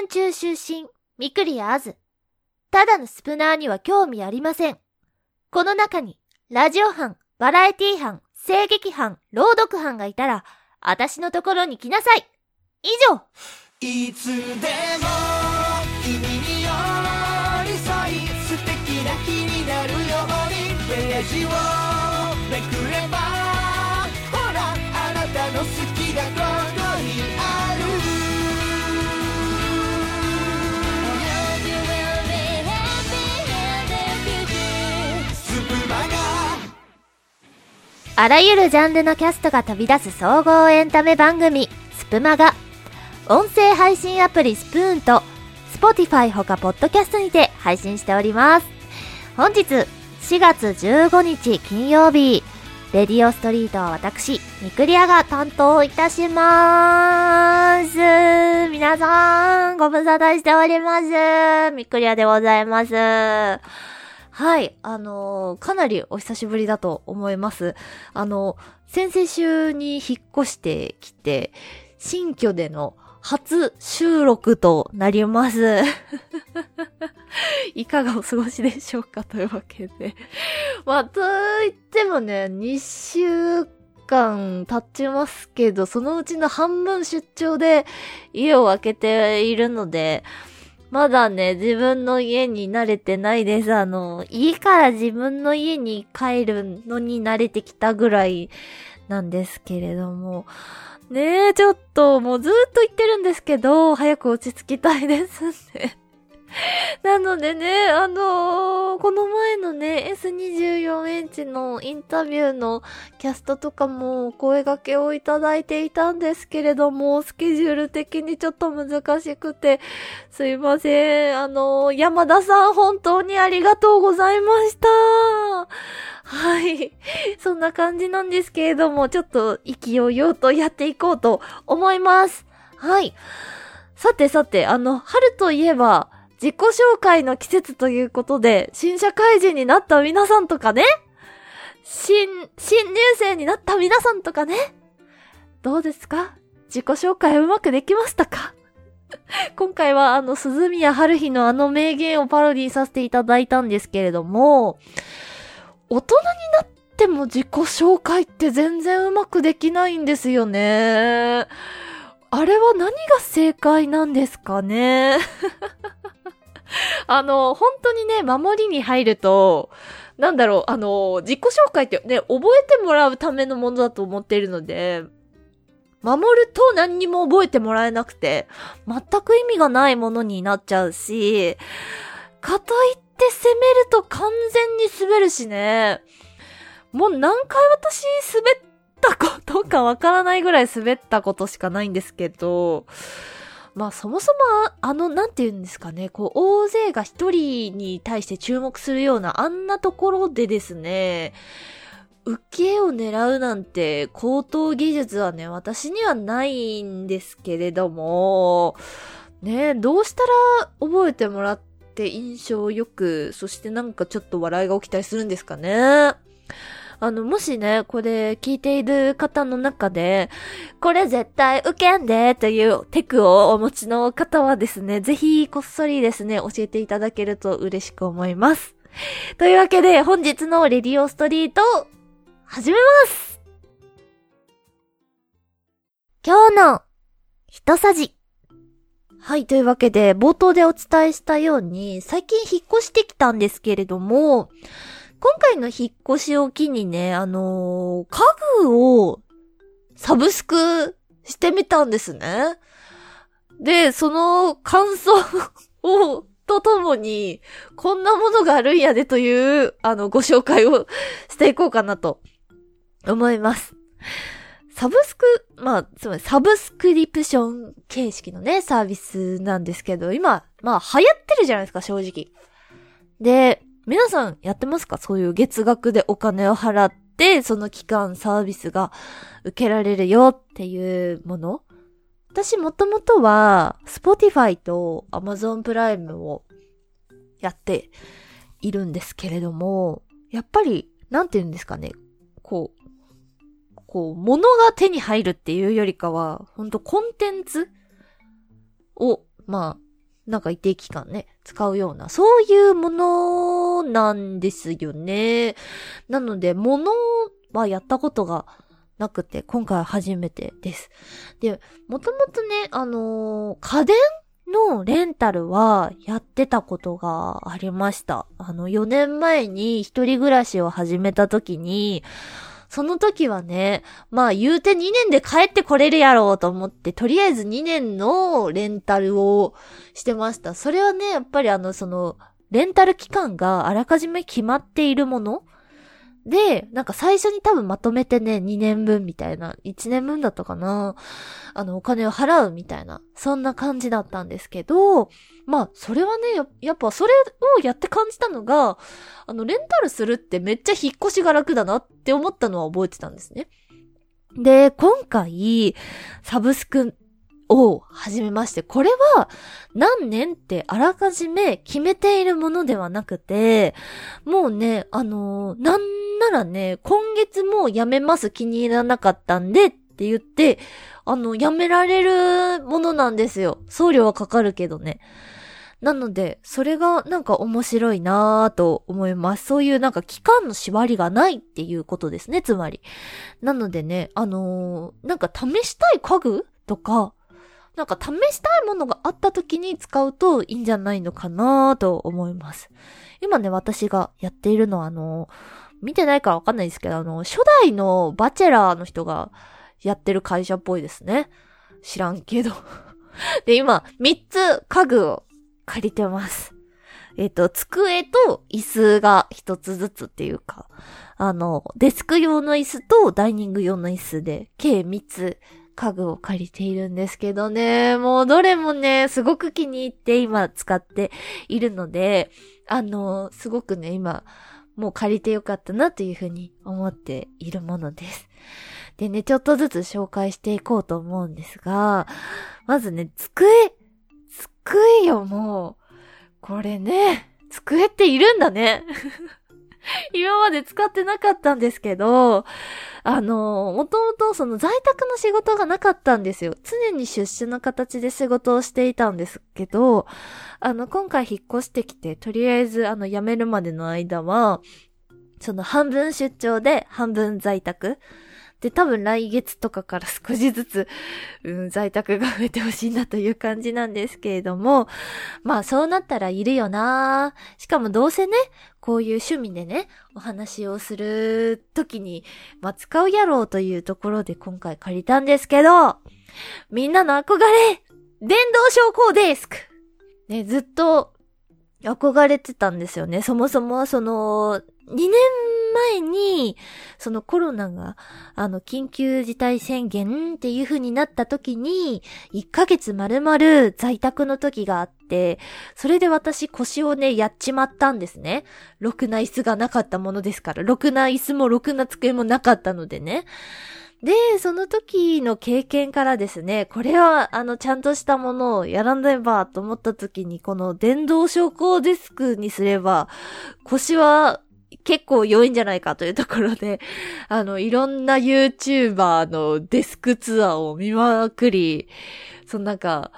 ン中出身、ミクリアーズ。ただのスプナーには興味ありません。この中に、ラジオ班、バラエティ班、声劇班、朗読班がいたら、私のところに来なさい。以上。いつでも君に寄り添い素敵な日になるようにページをあらゆるジャンルのキャストが飛び出す総合エンタメ番組、スプマガ。音声配信アプリスプーンと、Spotify ほかポッドキャストにて配信しております。本日、4月15日金曜日、レディオストリートは私、ミクリアが担当いたしまーす。皆さん、ご無沙汰しております。ミクリアでございます。はい、あのーかなりお久しぶりだと思います。あの、先々週に引っ越してきて、新居での初収録となります。いかがお過ごしでしょうかというわけで。まあ、と言ってもね、2週間経ちますけど、そのうちの半分出張で家を空けているので、まだね、自分の家に慣れてないです。あの、家から自分の家に帰るのに慣れてきたぐらいなんですけれども。ねえ、ちょっと、もうずっと言ってるんですけど、早く落ち着きたいですね。なのでね、あのーこの前のね、S24 エンチのインタビューのキャストとかも声掛けをいただいていたんですけれども、スケジュール的にちょっと難しくて、すいません。あのー山田さん本当にありがとうございました。はい。そんな感じなんですけれども、ちょっと意気揚々とやっていこうと思います。はい。さてさて、あの、春といえば、自己紹介の季節ということで、新社会人になった皆さんとかね、新、新入生になった皆さんとかね、どうですか？自己紹介うまくできましたか？今回はあの、鈴宮春日のあの名言をパロディさせていただいたんですけれども、大人になっても自己紹介って全然うまくできないんですよね。あれは何が正解なんですかね？あの、本当にね、守りに入ると、なんだろう、あの、自己紹介ってね、覚えてもらうためのものだと思っているので、守ると何にも覚えてもらえなくて、全く意味がないものになっちゃうし、かといって攻めると完全に滑るしね。もう何回私滑ったことかわからないぐらい滑ったことしかないんですけど、まあそもそもあの、なんて言うんですかね、こう、大勢が一人に対して注目するようなあんなところでですね、受けを狙うなんて高等技術はね、私にはないんですけれども、ねどうしたら覚えてもらって印象よく、そしてなんかちょっと笑いが起きたりするんですかね。あの、もしね、これ聞いている方の中で、これ絶対受けんでというテクをお持ちの方はですね、ぜひこっそりですね、教えていただけると嬉しく思います。というわけで、本日のレディオストリート、始めます今日の、一さじ。はい、というわけで、冒頭でお伝えしたように、最近引っ越してきたんですけれども、今回の引っ越しを機にね、あのー家具をサブスクしてみたんですね。で、その感想を、とともに、こんなものがあるんやでという、あの、ご紹介をしていこうかなと思います。サブスク、まあ、つまりサブスクリプション形式のね、サービスなんですけど、今、まあ、流行ってるじゃないですか、正直。で、皆さんやってますか？そういう月額でお金を払って、その期間サービスが受けられるよっていうもの？私もともとは、Spotify と Amazon プライムをやっているんですけれども、やっぱり、なんて言うんですかね、こう、こう、物が手に入るっていうよりかは、ほんとコンテンツを、まあ、なんか一定期間ね、使うような、そういうものなんですよね。なので、物はやったことがなくて、今回初めてです。で、もともとね、あのー、家電のレンタルはやってたことがありました。あの、4年前に一人暮らしを始めた時に、その時はね、まあ言うて2年で帰ってこれるやろうと思って、とりあえず2年のレンタルをしてました。それはね、やっぱりあの、その、レンタル期間があらかじめ決まっているもので、なんか最初に多分まとめてね、2年分みたいな、1年分だったかな。あの、お金を払うみたいな、そんな感じだったんですけど、まあ、それはねや、っぱそれをやって感じたのが、あの、レンタルするってめっちゃ引っ越しが楽だなって思ったのは覚えてたんですね。で、今回、サブスクを始めまして、これは何年ってあらかじめ決めているものではなくて、もうね、あのー、なならね、今月もやめます気に入らなかったんでって言って、あの、やめられるものなんですよ。送料はかかるけどね。なので、それがなんか面白いなぁと思います。そういうなんか期間の縛りがないっていうことですね、つまり。なのでね、あのー、なんか試したい家具とか、なんか試したいものがあった時に使うといいんじゃないのかなぁと思います。今ね、私がやっているのはあの、見てないからわかんないですけど、あの、初代のバチェラーの人がやってる会社っぽいですね。知らんけど で、今、3つ家具を借りてます。えっ、と、机と椅子が1つずつっていうか、あの、デスク用の椅子とダイニング用の椅子で、計3つ家具を借りているんですけどね、もうどれもね、すごく気に入って今使っているので、あの、すごくね、今、もう借りてよかったなというふうに思っているものです。でね、ちょっとずつ紹介していこうと思うんですが、まずね、机机よ、もう。これね、机っているんだね。今まで使ってなかったんですけど、あの、もともとその在宅の仕事がなかったんですよ。常に出社の形で仕事をしていたんですけど、あの、今回引っ越してきて、とりあえずあの、辞めるまでの間は、その半分出張で半分在宅。で、多分来月とかから 少しずつ、うん、在宅が増えてほしいなという感じなんですけれども、まあそうなったらいるよなしかもどうせね、こういう趣味でね、お話をするときに、まあ使うやろうというところで今回借りたんですけど、みんなの憧れ電動昇降デスクね、ずっと憧れてたんですよね。そもそもその、2年前に、そのコロナが、あの、緊急事態宣言っていう風になった時に、1ヶ月丸々在宅の時があって、それで私腰をね、やっちまったんですね。ろくな椅子がなかったものですから、ろくな椅子もろくな机もなかったのでね。で、その時の経験からですね、これは、あの、ちゃんとしたものをやらねばと思った時に、この電動昇降デスクにすれば、腰は結構良いんじゃないかというところで、あの、いろんな YouTuber のデスクツアーを見まくり、そのなんか、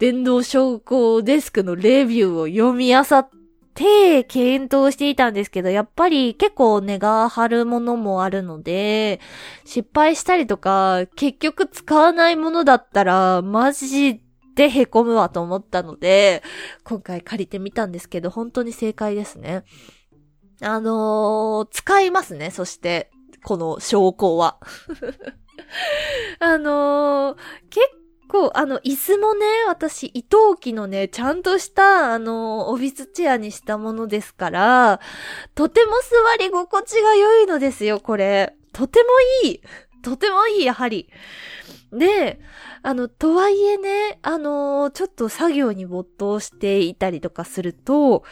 電動昇降デスクのレビューを読み漁って、検討していたんですけど、やっぱり結構値が張るものもあるので、失敗したりとか、結局使わないものだったら、マジで凹むわと思ったので、今回借りてみたんですけど、本当に正解ですね。あのー、使いますね、そして、この証拠は。あのー、結構、あの、椅子もね、私、伊藤機のね、ちゃんとした、あの、オフィスチェアにしたものですから、とても座り心地が良いのですよ、これ。とてもいい。とてもいい、やはり。で、あの、とはいえね、あの、ちょっと作業に没頭していたりとかすると、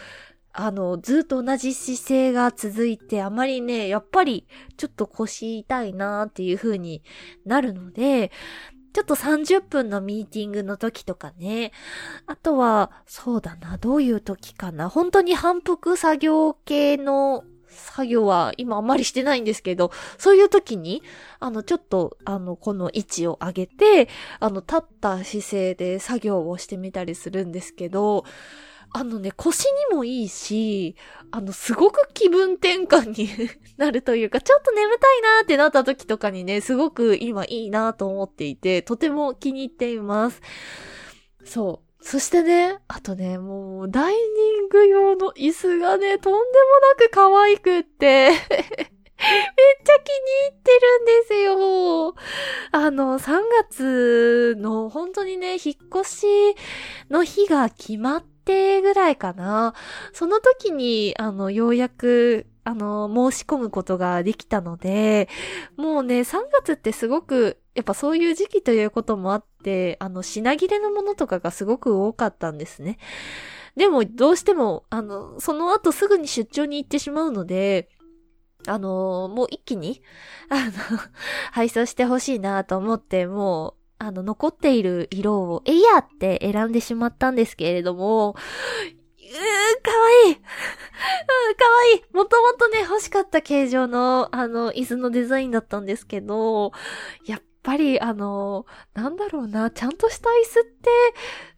あの、ずっと同じ姿勢が続いて、あまりね、やっぱり、ちょっと腰痛いなーっていう風になるので、ちょっと30分のミーティングの時とかね。あとは、そうだな、どういう時かな。本当に反復作業系の作業は今あんまりしてないんですけど、そういう時に、あの、ちょっと、あの、この位置を上げて、あの、立った姿勢で作業をしてみたりするんですけど、あのね、腰にもいいし、あの、すごく気分転換に なるというか、ちょっと眠たいなーってなった時とかにね、すごく今いいなーと思っていて、とても気に入っています。そう。そしてね、あとね、もう、ダイニング用の椅子がね、とんでもなく可愛くって めっちゃ気に入ってるんですよ。あの、3月の本当にね、引っ越しの日が決まっててぐらいかな。その時に、あの、ようやく、あの、申し込むことができたので、もうね、3月ってすごくやっぱそういう時期ということもあって、あの、品切れのものとかがすごく多かったんですね。でも、どうしても、あの、その後すぐに出張に行ってしまうので、あの、もう一気に、あの、配送してほしいなと思って、もう、あの、残っている色を、えいやって選んでしまったんですけれども、うー、かわいい。うん、かわいい。もともとね、欲しかった形状の、あの、椅子のデザインだったんですけど、やっぱり、あの、なんだろうな、ちゃんとした椅子って、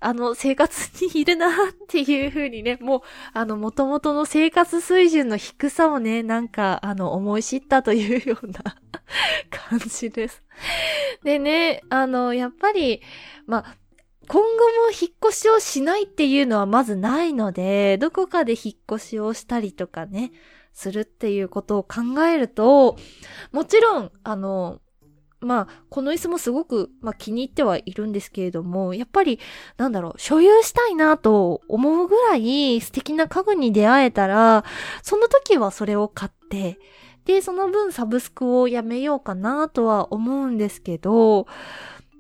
あの、生活にいるなっていう風にね、もう、あの、元々の生活水準の低さをね、なんか、あの、思い知ったというような 感じです。でね、あの、やっぱり、まあ、今後も引っ越しをしないっていうのはまずないので、どこかで引っ越しをしたりとかね、するっていうことを考えると、もちろん、あの、まあ、この椅子もすごく、まあ気に入ってはいるんですけれども、やっぱり、なんだろう、所有したいなと思うぐらい素敵な家具に出会えたら、その時はそれを買って、で、その分サブスクをやめようかなとは思うんですけど、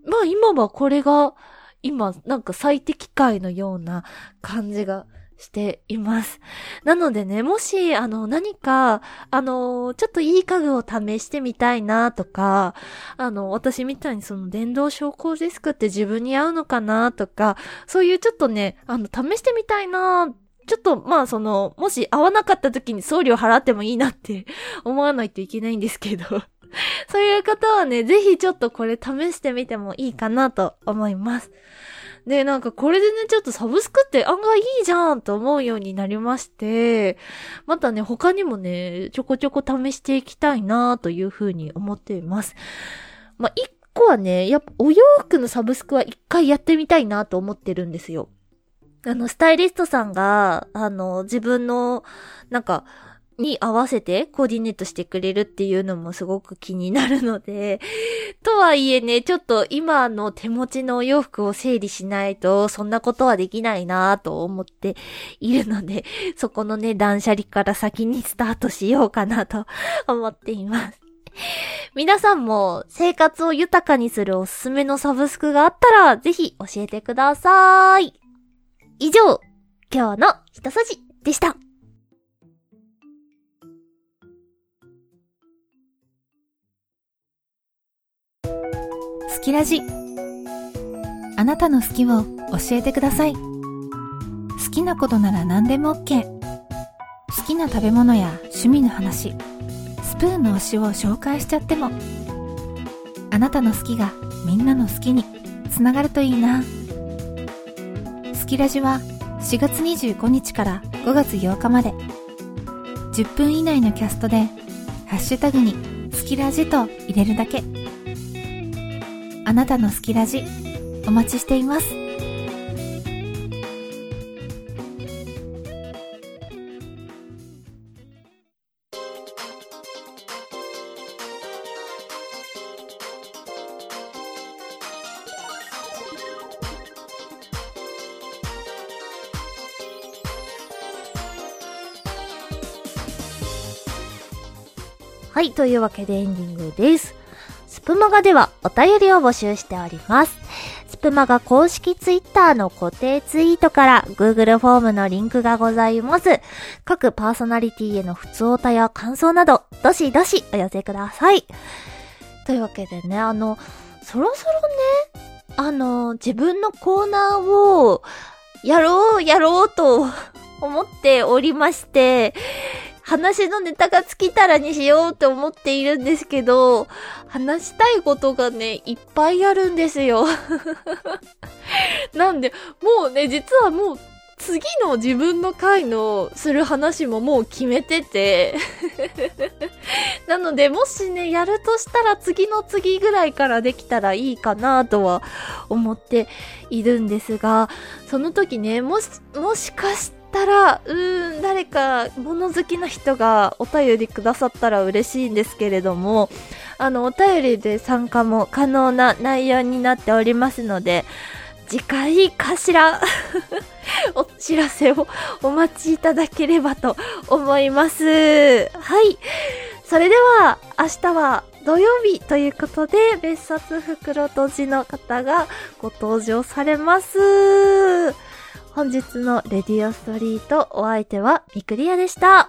まあ今はこれが、今、なんか最適解のような感じがしています。なのでね、もし、あの、何か、あの、ちょっといい家具を試してみたいなとか、あの、私みたいにその電動昇降ディスクって自分に合うのかなとか、そういうちょっとね、あの、試してみたいなちょっと、まあ、その、もし合わなかった時に送料払ってもいいなって 思わないといけないんですけど そういう方はね、ぜひちょっとこれ試してみてもいいかなと思います。で、なんかこれでね、ちょっとサブスクって案外いいじゃんと思うようになりまして、またね、他にもね、ちょこちょこ試していきたいなというふうに思っています。まあ、一個はね、やっぱお洋服のサブスクは一回やってみたいなと思ってるんですよ。あの、スタイリストさんが、あの、自分の、なんか、に合わせてコーディネートしてくれるっていうのもすごく気になるので、とはいえね、ちょっと今の手持ちのお洋服を整理しないと、そんなことはできないなぁと思っているので、そこのね、断捨離から先にスタートしようかなと 思っています。皆さんも生活を豊かにするおすすめのサブスクがあったら、ぜひ教えてください。以上、今日の一筋でした。好きラジ。あなたの好きを教えてください。好きなことなら何でも OK 好きな食べ物や趣味の話。スプーンの推しを紹介しちゃっても。あなたの好きがみんなの好きにつながるといいな。きラジは4月25日から5月8日まで。10分以内のキャストでハッシュタグに好きラジと入れるだけ。あなたの好きラジお待ちしています。はい、というわけでエンディングです。スプマガではお便りを募集しております。スプマガ公式ツイッターの固定ツイートから Google フォームのリンクがございます。各パーソナリティへの普通歌や感想など、どしどしお寄せください。というわけでね、あの、そろそろね、あの、自分のコーナーを、やろう、やろうと思っておりまして、話のネタが尽きたらにしようって思っているんですけど、話したいことがね、いっぱいあるんですよ。なんで、もうね、実はもう、次の自分の回のする話ももう決めてて なので、もしね、やるとしたら次の次ぐらいからできたらいいかなとは思っているんですが、その時ね、もし、もしかしてったら、うーん、誰か物好きな人がお便りくださったら嬉しいんですけれども、あの、お便りで参加も可能な内容になっておりますので、次回かしら お知らせをお待ちいただければと思います。はい。それでは、明日は土曜日ということで、別冊袋とじの方がご登場されます。本日のレディオストリートお相手はビクリアでした。